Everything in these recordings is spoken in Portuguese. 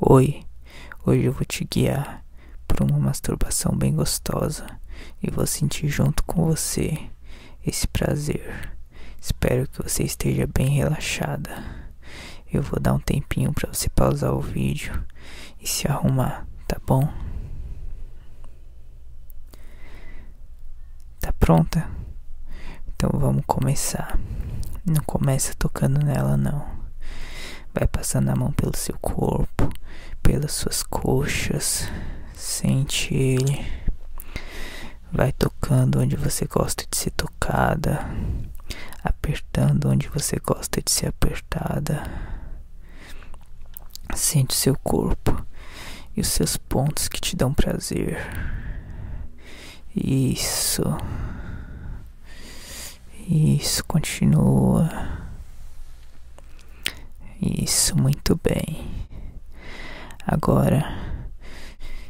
Oi, hoje eu vou te guiar por uma masturbação bem gostosa e vou sentir junto com você esse prazer. Espero que você esteja bem relaxada. Eu vou dar um tempinho para você pausar o vídeo e se arrumar, tá bom? Tá pronta? Então vamos começar. Não começa tocando nela não. Vai passando a mão pelo seu corpo, pelas suas coxas. Sente ele. Vai tocando onde você gosta de ser tocada, apertando onde você gosta de ser apertada. Sente seu corpo e os seus pontos que te dão prazer. Isso. Isso, continua. Isso, muito bem. Agora,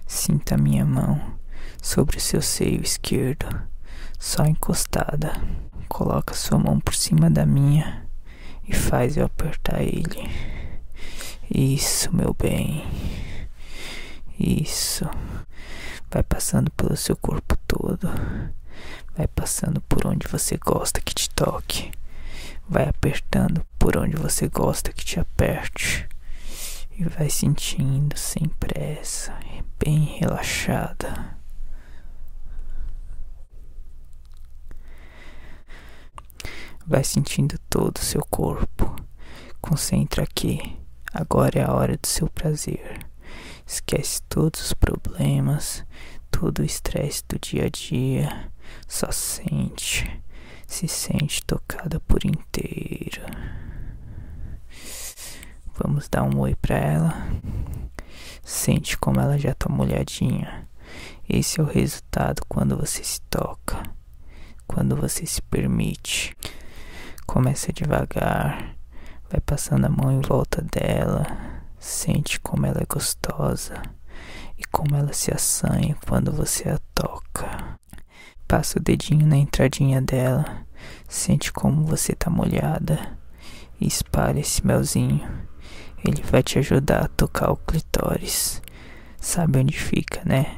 sinta minha mão sobre o seu seio esquerdo, só encostada. Coloca sua mão por cima da minha e faz eu apertar ele. Isso, meu bem. Isso. Vai passando pelo seu corpo todo. Vai passando por onde você gosta que te toque. Vai apertando por onde você gosta que te aperte. E vai sentindo sem pressa, bem relaxada. Vai sentindo todo o seu corpo. Concentra aqui. Agora é a hora do seu prazer. Esquece todos os problemas, todo o estresse do dia a dia só sente, se sente tocada por inteiro. Vamos dar um oi pra ela. Sente como ela já tá molhadinha. Esse é o resultado quando você se toca, quando você se permite. Começa devagar, vai passando a mão em volta dela, sente como ela é gostosa e como ela se assanha quando você a toca. Passa o dedinho na entradinha dela, sente como você tá molhada e espalha esse melzinho. Ele vai te ajudar a tocar o clitóris. Sabe onde fica, né?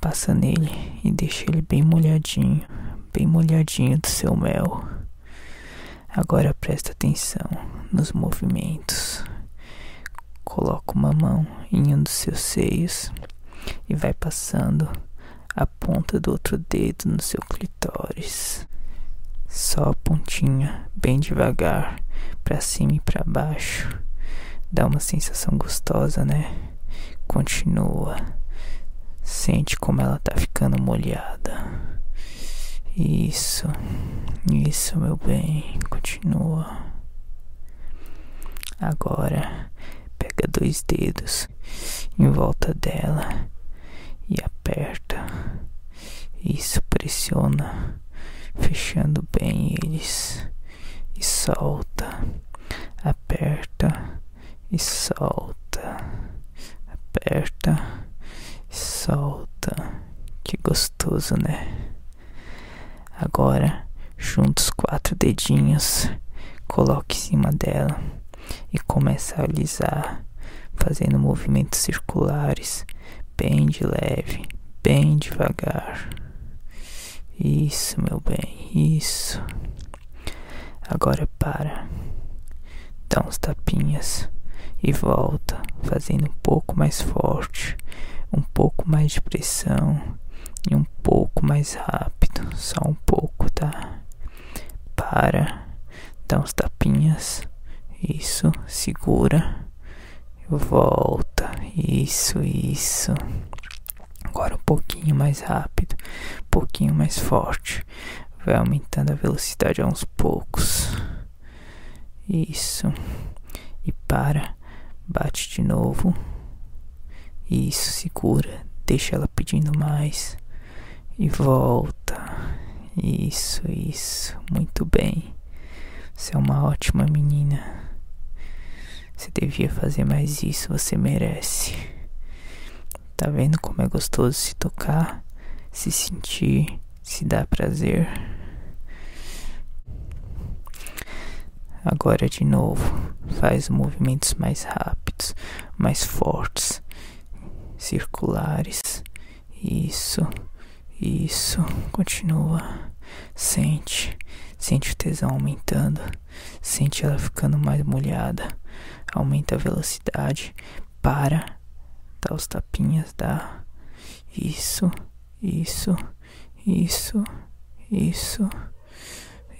Passa nele e deixa ele bem molhadinho, bem molhadinho do seu mel. Agora presta atenção nos movimentos. Coloca uma mão em um dos seus seios e vai passando a ponta do outro dedo no seu clitóris. Só a pontinha, bem devagar, para cima e para baixo. Dá uma sensação gostosa, né? Continua. Sente como ela tá ficando molhada. Isso. Isso, meu bem. Continua. Agora, pega dois dedos em volta dela e aperta. Isso, pressiona, fechando bem eles. E solta, aperta. E solta, aperta. E solta. Que gostoso, né? Agora, junta os quatro dedinhos, coloque em cima dela. E comece a alisar, fazendo movimentos circulares bem de leve, bem devagar. Isso, meu bem, isso. Agora para. Dá uns tapinhas e volta, fazendo um pouco mais forte, um pouco mais de pressão e um pouco mais rápido, só um pouco, tá? Para, dá uns tapinhas, isso, segura, volta isso, isso. Agora um pouquinho mais rápido, um pouquinho mais forte. Vai aumentando a velocidade aos poucos. Isso. E para. Bate de novo. Isso, segura. Deixa ela pedindo mais. E volta. Isso, isso. Muito bem. Você é uma ótima menina. Você devia fazer mais isso, você merece. Tá vendo como é gostoso se tocar, se sentir, se dar prazer? Agora de novo, faz movimentos mais rápidos, mais fortes, circulares. Isso, isso, continua. Sente, sente o tesão aumentando, sente ela ficando mais molhada. Aumenta a velocidade, para, dá os tapinhas, dá. Isso, isso, isso, isso,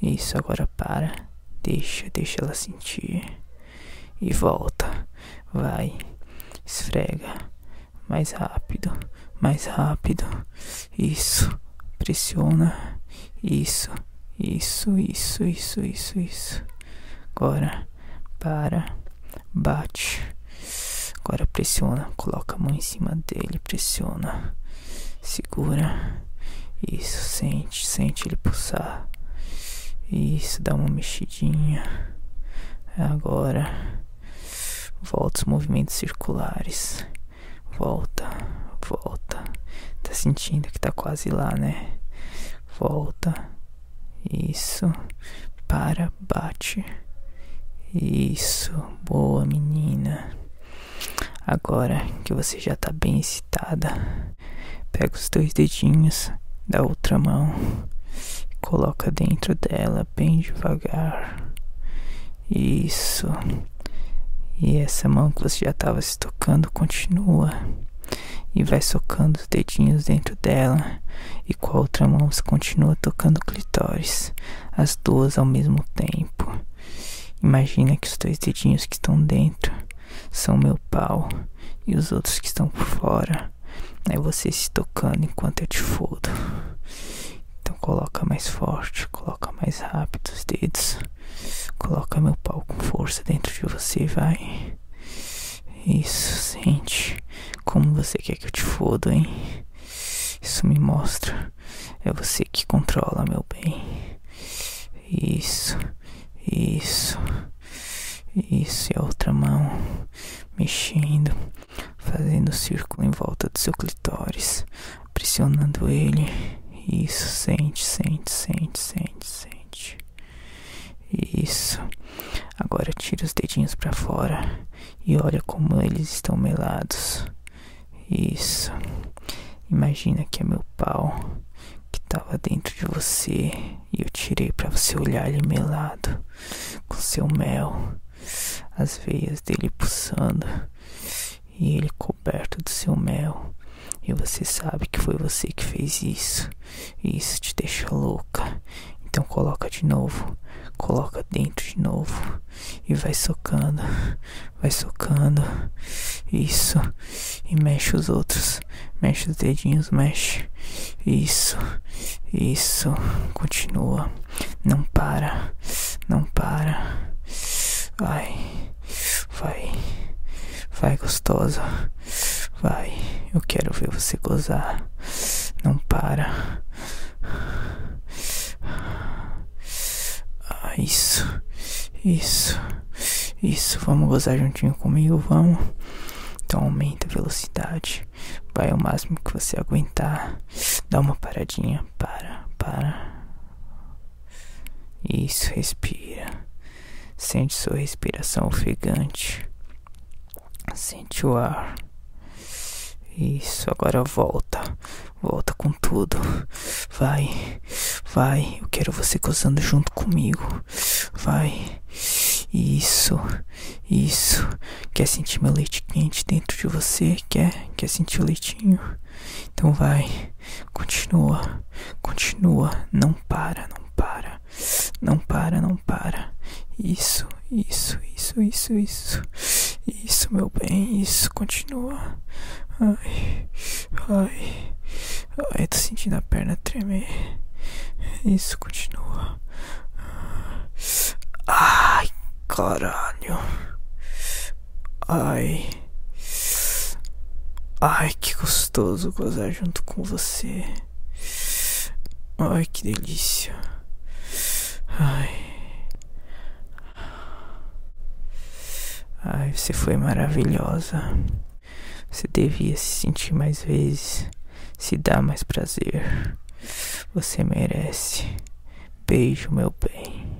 isso. Agora para, deixa, deixa ela sentir e volta. Vai, esfrega mais rápido, mais rápido. Isso, pressiona. Isso, isso, isso, isso, isso, isso. Agora para, bate. Agora pressiona, coloca a mão em cima dele, pressiona. Segura. Isso, sente, sente ele pulsar. Isso, dá uma mexidinha. Agora Volta os movimentos circulares. Volta, volta. Tá sentindo que tá quase lá, né? Volta. Isso. Para, bate. Isso. Boa, menina. Agora que você já tá bem excitada, pega os dois dedinhos da outra mão e coloca dentro dela bem devagar. Isso. E essa mão que você já estava se tocando continua. E vai socando os dedinhos dentro dela. E com a outra mão você continua tocando clitóris. As duas ao mesmo tempo. Imagina que os dois dedinhos que estão dentro são meu pau. E os outros que estão por fora. É você se tocando enquanto eu te fodo. Então coloca mais forte, coloca mais rápido os dedos. Coloca meu pau com força dentro de você, vai. Isso, você quer que eu te foda, hein? Isso me mostra. É você que controla, meu bem. Isso, isso, isso. E a outra mão mexendo, fazendo círculo em volta do seu clitóris, pressionando ele. Isso, sente, sente, sente, sente, sente. Isso. Agora tira os dedinhos para fora e olha como eles estão melados. Isso. Imagina que é meu pau que estava dentro de você e eu tirei para você olhar ele melado com seu mel, as veias dele pulsando e ele coberto do seu mel. E você sabe que foi você que fez isso. E isso te deixa louca. Então coloca de novo, coloca dentro de novo e vai socando, vai socando. Isso. E mexe os outros, mexe os dedinhos, mexe. Isso. Isso. Continua. Não para. Não para. Vai. Vai. Vai gostosa. Vai. Eu quero ver você gozar. Não para. Isso, isso, isso. Vamos gozar juntinho comigo, vamos. Então aumenta a velocidade. Vai ao máximo que você aguentar. Dá uma paradinha. Para, para. Isso, respira. Sente sua respiração ofegante. Sente o ar. Isso, agora volta. Volta com tudo. Vai, vai. Eu quero você gozando junto comigo. Vai. Isso, isso. Quer sentir meu leite quente dentro de você? Quer? Quer sentir o leitinho? Então vai. Continua, continua. Não para, não para. Não para, não para. Isso, isso, isso, isso, isso. Isso, meu bem, isso. Continua. Ai, ai, ai, tô sentindo a perna tremer. Isso continua. Ai, caralho. Ai. Ai, que gostoso gozar junto com você. Ai, que delícia. Ai. Ai, você foi maravilhosa. Você devia se sentir mais vezes, se dar mais prazer. Você merece. Beijo, meu bem.